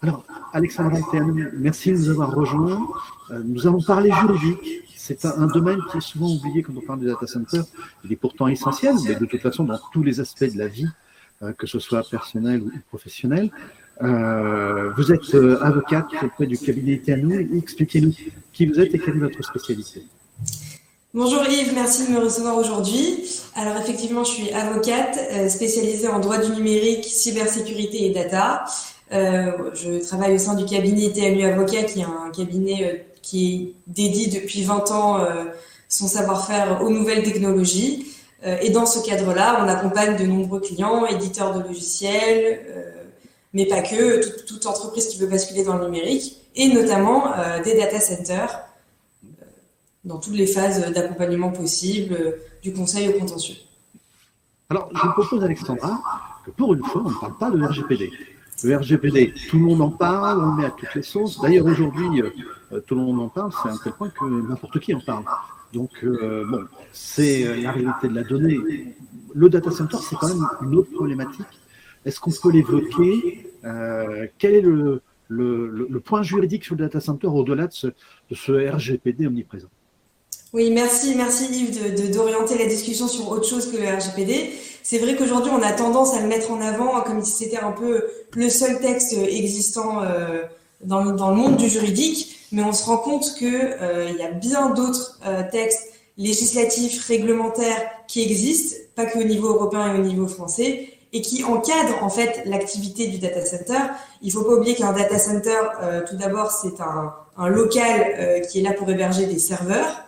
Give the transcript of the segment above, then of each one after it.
Alors, Alexandre merci de nous avoir rejoints. Euh, nous allons parler juridique. C'est un, domaine qui est souvent oublié quand on parle des data centers. Il est pourtant essentiel, mais de toute façon, dans tous les aspects de la vie, euh, que ce soit personnel ou professionnel. Euh, vous êtes avocate auprès du cabinet TANU. Expliquez-nous qui vous êtes et quelle est votre spécialité. Bonjour Yves, merci de me recevoir aujourd'hui. Alors effectivement, je suis avocate spécialisée en droit du numérique, cybersécurité et data. Euh, je travaille au sein du cabinet TMU Avocat, qui est un cabinet euh, qui est dédié depuis 20 ans euh, son savoir-faire aux nouvelles technologies. et dans ce cadre-là, on accompagne de nombreux clients, éditeurs de logiciels, mais pas que, toute, entreprise qui veut basculer dans le numérique, et notamment des data centers dans toutes les phases d'accompagnement possibles, du conseil au contentieux. Alors, je propose, Alexandra, que pour une fois, on ne parle pas de RGPD. Le RGPD, tout le monde en parle, on le met à toutes les sauces. D'ailleurs, aujourd'hui, euh, euh, tout le monde en parle, c'est un tel point que n'importe qui en parle. Donc, euh, bon, c'est la réalité de la donnée. Le data center, c'est quand même une autre problématique. Est-ce qu'on peut l'évoquer Quel est le, le, point juridique sur le data center au-delà de ce, de ce RGPD omniprésent? Oui, merci, merci Yves d'orienter la discussion sur autre chose que le RGPD. C'est vrai qu'aujourd'hui, on a tendance à le mettre en avant comme si c'était un peu le seul texte existant euh, dans, dans, le monde du juridique, mais on se rend compte qu'il euh, y a bien d'autres euh, textes législatifs, réglementaires qui existent, pas qu'au niveau européen et au niveau français, et qui encadrent en fait l'activité du data center. Il faut pas oublier qu'un data center, euh, tout d'abord, c'est un, un, local qui est là pour héberger des serveurs.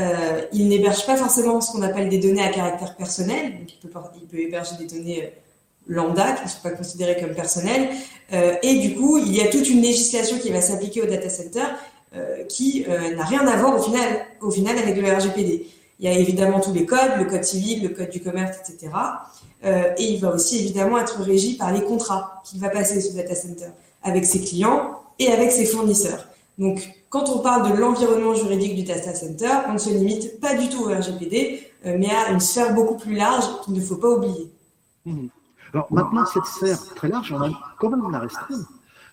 Euh, il n'héberge pas forcément ce qu'on appelle des données à caractère personnel. Il peut, héberger des données euh, lambda qui ne sont pas considérées comme personnelles. Euh, et du coup, il y a toute une législation qui va s'appliquer au data center qui n'a rien à voir au final, au final avec le RGPD. Il y a évidemment tous les codes, le code civil, le code du commerce, etc. Et il va aussi évidemment être régi par les contrats qu'il va passer ce data center avec ses clients et avec ses fournisseurs. Donc, quand on parle de l'environnement juridique du data center, on ne se limite pas du tout au RGPD, euh, mais à une sphère beaucoup plus large qu'il ne faut pas oublier. Mmh. Alors maintenant, cette sphère très large, on va quand même la restreindre,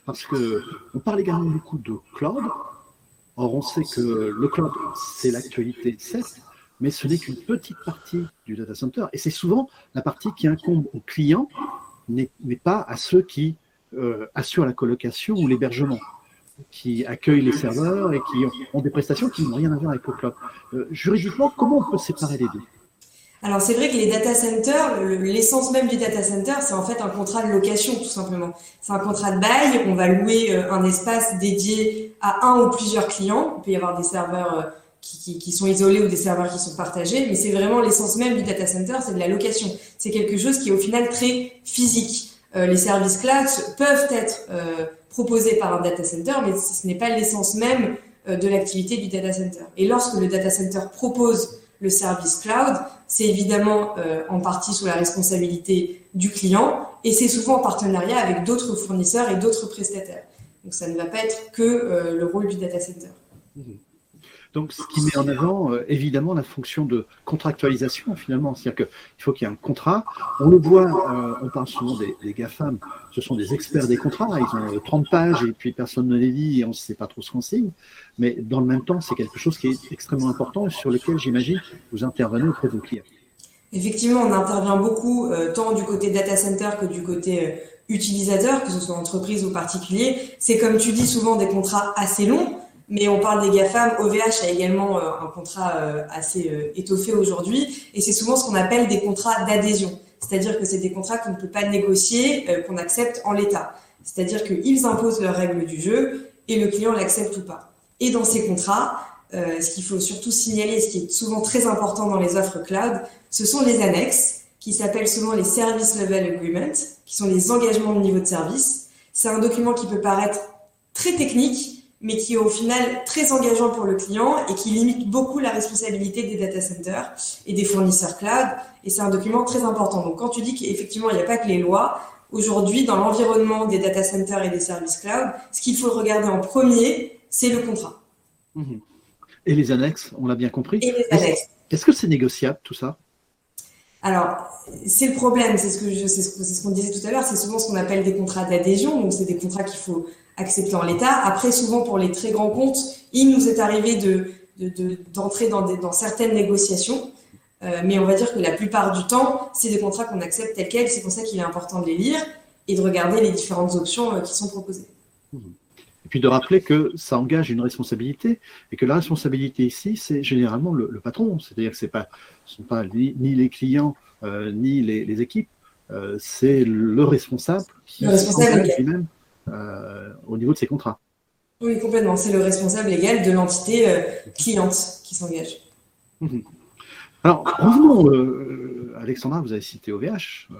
parce qu'on parle également beaucoup de cloud. Or, on sait que le cloud, c'est l'actualité, certes, mais ce n'est qu'une petite partie du data center, et c'est souvent la partie qui incombe aux clients, mais pas à ceux qui euh, assurent la colocation ou l'hébergement qui accueillent les serveurs et qui ont des prestations qui n'ont rien à voir avec le cloud. Euh, juridiquement, comment on peut séparer les deux? Alors c'est vrai que les data centers, l'essence même du data center, c'est en fait un contrat de location tout simplement. C'est un contrat de bail, on va louer euh, un espace dédié à un ou plusieurs clients. Il peut y avoir des serveurs euh, qui, sont isolés ou des serveurs qui sont partagés, mais c'est vraiment l'essence même du data center, c'est de la location. C'est quelque chose qui est au final très physique. les services cloud peuvent être proposé par un data center, mais ce n'est pas l'essence même euh, de l'activité du data center. Et lorsque le data center propose le service cloud, c'est évidemment euh, en partie sous la responsabilité du client et c'est souvent en partenariat avec d'autres fournisseurs et d'autres prestataires. Donc ça ne va pas être que euh, le rôle du data center. Mmh. Donc, ce qui met en avant, euh, évidemment, la fonction de contractualisation, finalement. C'est-à-dire qu'il faut qu'il y ait un contrat. On le voit, euh, on parle souvent des, GAFAM, ce sont des experts des contrats. Ils ont 30 euh, pages et puis personne ne les lit et on ne sait pas trop ce qu'on signe. Mais dans le même temps, c'est quelque chose qui est extrêmement important et sur lequel, j'imagine, vous intervenez auprès de vos clients. Effectivement, on intervient beaucoup, tant du côté data center que du côté utilisateur, que ce soit entreprise ou particulier. C'est comme tu dis souvent des contrats assez longs mais on parle des GAFAM. OVH a également euh, un contrat euh, assez euh, étoffé aujourd'hui. Et c'est souvent ce qu'on appelle des contrats d'adhésion. C'est-à-dire que c'est des contrats qu'on ne peut pas négocier, qu'on accepte en l'état. C'est-à-dire qu'ils imposent leurs règles du jeu et le client l'accepte ou pas. Et dans ces contrats, ce qu'il faut surtout signaler, ce qui est souvent très important dans les offres cloud, ce sont les annexes qui s'appellent souvent les Service Level Agreements, qui sont les engagements de niveau de service. C'est un document qui peut paraître très technique, mais qui est au final très engageant pour le client et qui limite beaucoup la responsabilité des data centers et des fournisseurs cloud. Et c'est un document très important. Donc quand tu dis qu'effectivement, il n'y a pas que les lois, aujourd'hui, dans l'environnement des data centers et des services cloud, ce qu'il faut regarder en premier, c'est le contrat. Et les annexes, on l'a bien compris. Et les annexes. Est-ce que c'est négociable tout ça? Alors, c'est le problème, ce c'est ce qu'on disait tout à l'heure, c'est souvent ce qu'on appelle des contrats d'adhésion, donc c'est des contrats qu'il faut accepter en l'état. Après, souvent pour les très grands comptes, il nous est arrivé de, d'entrer dans, dans certaines négociations, euh, mais on va dire que la plupart du temps, c'est des contrats qu'on accepte tels quels. C'est pour ça qu'il est important de les lire et de regarder les différentes options euh, qui sont proposées. Et puis de rappeler que ça engage une responsabilité et que la responsabilité ici, c'est généralement le, patron. C'est-à-dire que ce ne sont pas ni, les clients euh, ni les, équipes, c'est le responsable qui s'engage lui-même au niveau de ses contrats. Oui, complètement. C'est le responsable légal de l'entité cliente qui s'engage. Mmh. Alors, revenons, euh, Alexandra, vous avez cité OVH, euh,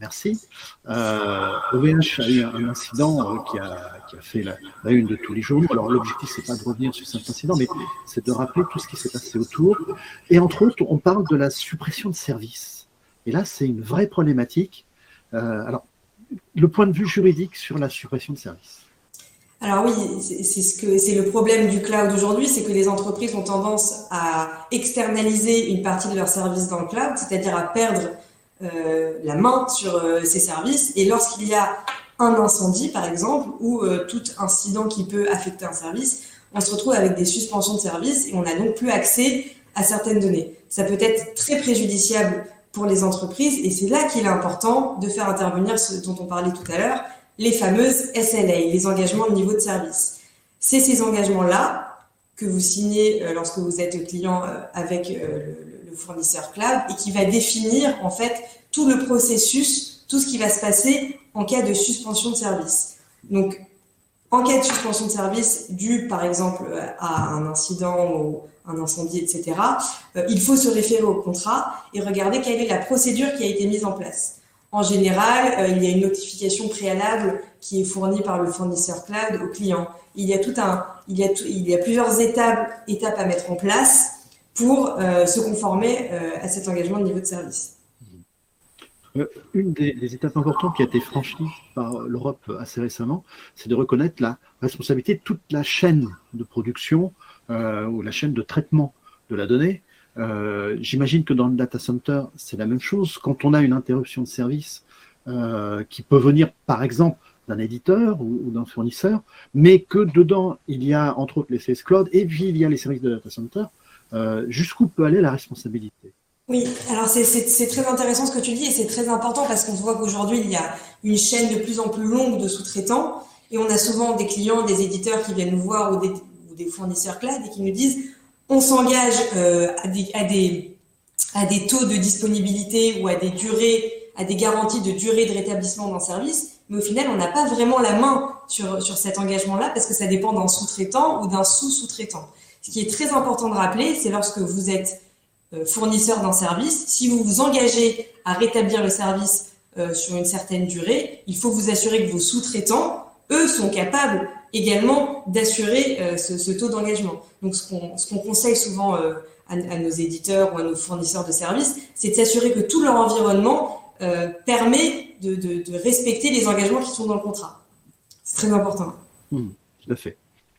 merci. OVH a eu un incident euh, qui, a, fait la, une de tous les jours. Alors, l'objectif, c'est pas de revenir sur cet incident, mais c'est de rappeler tout ce qui s'est passé autour. Et entre autres, on parle de la suppression de services. Et là, c'est une vraie problématique. alors, le point de vue juridique sur la suppression de services. Alors oui, c'est ce que c'est le problème du cloud aujourd'hui, c'est que les entreprises ont tendance à externaliser une partie de leurs services dans le cloud, c'est-à-dire à perdre euh, la main sur euh, ces services. Et lorsqu'il y a un incendie, par exemple, ou euh, tout incident qui peut affecter un service, on se retrouve avec des suspensions de services et on n'a donc plus accès à certaines données. Ça peut être très préjudiciable pour les entreprises et c'est là qu'il est important de faire intervenir ce dont on parlait tout à l'heure, les fameuses SLA, les engagements de niveau de service. C'est ces engagements-là que vous signez euh, lorsque vous êtes client euh, avec euh, le fournisseur cloud et qui va définir en fait tout le processus, tout ce qui va se passer en cas de suspension de service. Donc, en cas de suspension de service due par exemple à un incident ou un incendie, etc., il faut se référer au contrat et regarder quelle est la procédure qui a été mise en place. En général, euh, il y a une notification préalable qui est fournie par le fournisseur cloud au client. Il y a plusieurs étapes, à mettre en place pour euh, se conformer euh, à cet engagement de niveau de service. Une des, étapes importantes qui a été franchie par l'Europe assez récemment, c'est de reconnaître la responsabilité de toute la chaîne de production ou la chaîne de traitement de la donnée. Euh, j'imagine que dans le data center, c'est la même chose. Quand on a une interruption de service euh, qui peut venir, par exemple, d'un éditeur ou, d'un fournisseur, mais que dedans, il y a entre autres les CS Cloud et puis il y a les services de data center, euh, jusqu'où peut aller la responsabilité? Oui, alors c'est très intéressant ce que tu dis et c'est très important parce qu'on voit qu'aujourd'hui, il y a une chaîne de plus en plus longue de sous-traitants et on a souvent des clients, des éditeurs qui viennent nous voir ou des, ou des fournisseurs cloud et qui nous disent on s'engage euh, à, des, à, des, à des taux de disponibilité ou à des durées, à des garanties de durée de rétablissement d'un service, mais au final, on n'a pas vraiment la main sur, sur cet engagement-là parce que ça dépend d'un sous-traitant ou d'un sous-sous-traitant. Ce qui est très important de rappeler, c'est lorsque vous êtes fournisseur d'un service, si vous vous engagez à rétablir le service euh, sur une certaine durée, il faut vous assurer que vos sous-traitants, eux, sont capables également d'assurer euh, ce, taux d'engagement. Donc, ce qu'on conseille souvent euh, à, nos éditeurs ou à nos fournisseurs de services, c'est de s'assurer que tout leur environnement euh, permet de, respecter les engagements qui sont dans le contrat. C'est très important. Mmh, tout à fait.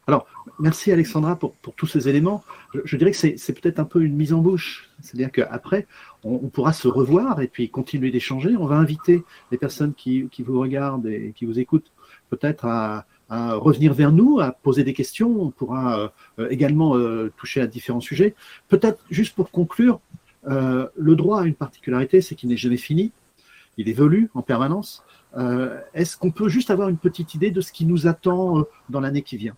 Alors, merci Alexandra pour, tous ces éléments. Je, dirais que c'est peut-être un peu une mise en bouche. C'est-à-dire qu'après, on, pourra se revoir et puis continuer d'échanger. On va inviter les personnes qui, vous regardent et qui vous écoutent peut-être à, à revenir vers nous, à poser des questions. On pourra euh, également euh, toucher à différents sujets. Peut-être juste pour conclure, euh, le droit a une particularité, c'est qu'il n'est jamais fini. Il évolue en permanence. Est-ce qu'on peut juste avoir une petite idée de ce qui nous attend dans l'année qui vient?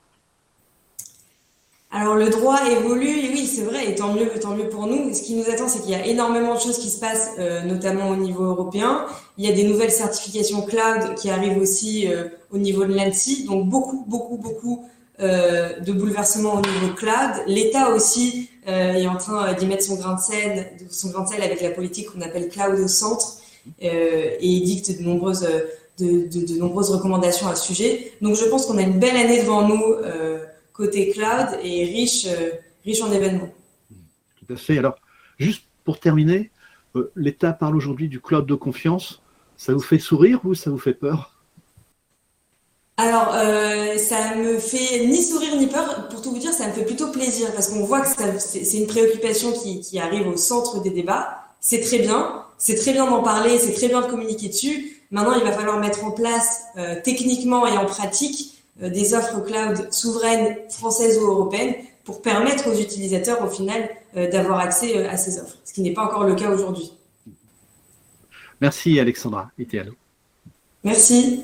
Alors le droit évolue, oui c'est vrai, et tant mieux, tant mieux pour nous. Ce qui nous attend, c'est qu'il y a énormément de choses qui se passent, euh, notamment au niveau européen. Il y a des nouvelles certifications cloud qui arrivent aussi euh, au niveau de l'ANSI, donc beaucoup, beaucoup, beaucoup euh, de bouleversements au niveau cloud. L'État aussi est en train d'y mettre son grain de sel, son grain de sel avec la politique qu'on appelle cloud au centre, et il dicte de nombreuses, de, nombreuses recommandations à ce sujet. Donc je pense qu'on a une belle année devant nous côté cloud et riche, euh, riche en événements. Tout à fait. Alors, juste pour terminer, euh, l'État parle aujourd'hui du cloud de confiance. Ça vous fait sourire ou ça vous fait peur? Alors, euh, ça me fait ni sourire ni peur. Pour tout vous dire, ça me fait plutôt plaisir parce qu'on voit que c'est une préoccupation qui, qui, arrive au centre des débats. C'est très bien. c'est très bien d'en parler, c'est très bien de communiquer dessus. Maintenant, il va falloir mettre en place techniquement et en pratique des offres cloud souveraines françaises ou européennes pour permettre aux utilisateurs, au final, d'avoir accès à ces offres, ce qui n'est pas encore le cas aujourd'hui. Merci Alexandra et Théalo. Merci.